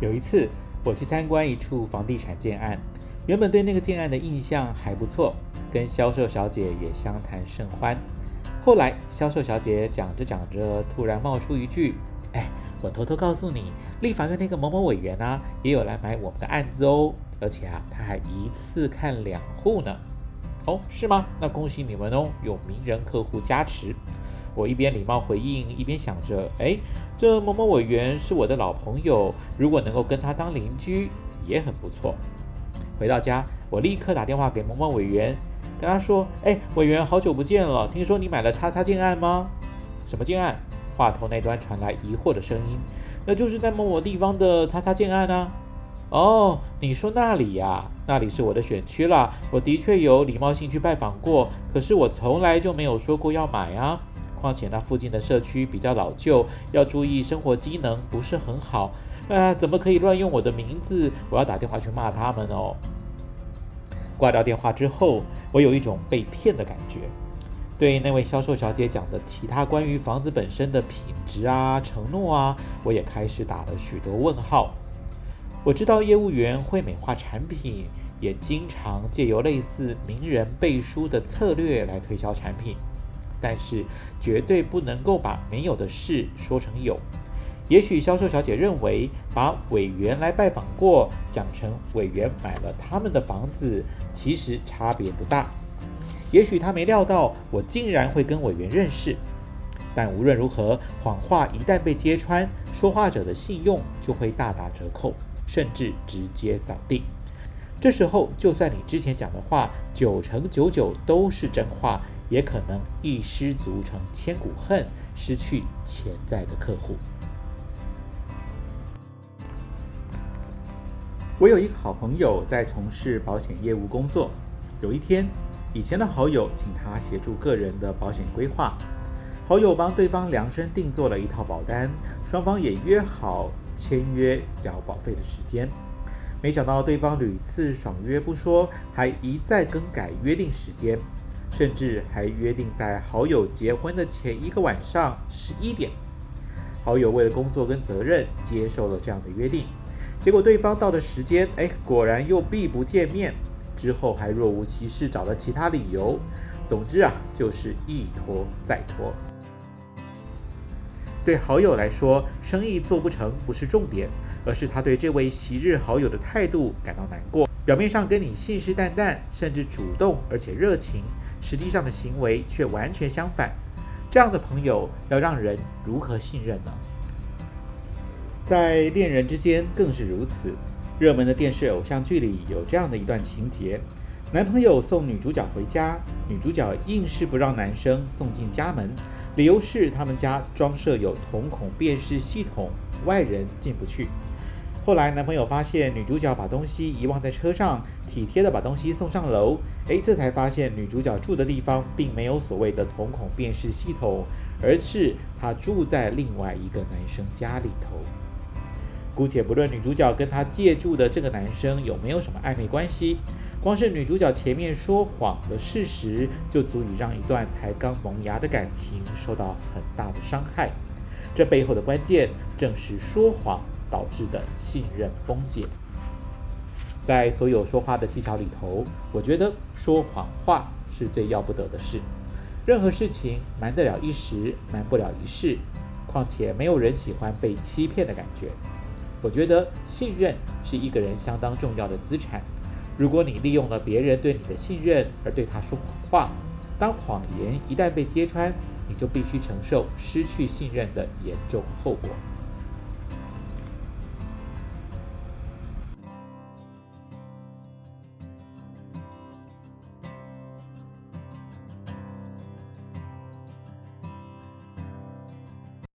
有一次，我去参观一处房地产建案，原本对那个建案的印象还不错，跟销售小姐也相谈甚欢。后来，销售小姐讲着讲着，突然冒出一句：“哎，我偷偷告诉你，立法院那个某某委员啊，也有来买我们的案子哦，而且啊，他还一次看两户呢。”哦，是吗？那恭喜你们哦，有名人客户加持。我一边礼貌回应，一边想着：哎，这某某委员是我的老朋友，如果能够跟他当邻居，也很不错。回到家，我立刻打电话给某某委员，跟他说：哎，委员，好久不见了，听说你买了叉叉建案吗？什么建案？话头那端传来疑惑的声音。那就是在某某地方的叉叉建案啊。哦，你说那里呀？那里是我的选区啦。我的确有礼貌性去拜访过，可是我从来就没有说过要买啊。况且那附近的社区比较老旧，要注意生活机能不是很好。啊，怎么可以乱用我的名字？我要打电话去骂他们哦。挂掉电话之后，我有一种被骗的感觉。对那位销售小姐讲的其他关于房子本身的品质啊、承诺啊，我也开始打了许多问号。我知道业务员会美化产品，也经常借由类似名人背书的策略来推销产品。但是绝对不能够把没有的事说成有。也许销售小姐认为，把委员来拜访过讲成委员买了他们的房子，其实差别不大。也许她没料到我竟然会跟委员认识。但无论如何，谎话一旦被揭穿，说话者的信用就会大打折扣，甚至直接扫地。这时候，就算你之前讲的话九成九九都是真话。也可能一失足成千古恨，失去潜在的客户。我有一个好朋友在从事保险业务工作。有一天，以前的好友请他协助个人的保险规划，好友帮对方量身定做了一套保单，双方也约好签约缴保费的时间。没想到对方屡次爽约不说，还一再更改约定时间。甚至还约定在好友结婚的前一个晚上十一点，好友为了工作跟责任接受了这样的约定，结果对方到的时间，哎，果然又避不见面，之后还若无其事找了其他理由，总之啊，就是一拖再拖。对好友来说，生意做不成不是重点，而是他对这位昔日好友的态度感到难过，表面上跟你信誓旦旦，甚至主动而且热情。实际上的行为却完全相反，这样的朋友要让人如何信任呢？在恋人之间更是如此。热门的电视偶像剧里有这样的一段情节：男朋友送女主角回家，女主角硬是不让男生送进家门，理由是他们家装设有瞳孔辨识系统，外人进不去。后来男朋友发现女主角把东西遗忘在车上，体贴的把东西送上楼。诶，这才发现女主角住的地方并没有所谓的瞳孔辨识系统，而是她住在另外一个男生家里头。姑且不论女主角跟她借住的这个男生有没有什么暧昧关系，光是女主角前面说谎的事实，就足以让一段才刚萌芽的感情受到很大的伤害。这背后的关键正是说谎。导致的信任崩解，在所有说话的技巧里头，我觉得说谎话是最要不得的事。任何事情瞒得了一时，瞒不了一世。况且没有人喜欢被欺骗的感觉。我觉得信任是一个人相当重要的资产。如果你利用了别人对你的信任而对他说谎话，当谎言一旦被揭穿，你就必须承受失去信任的严重后果。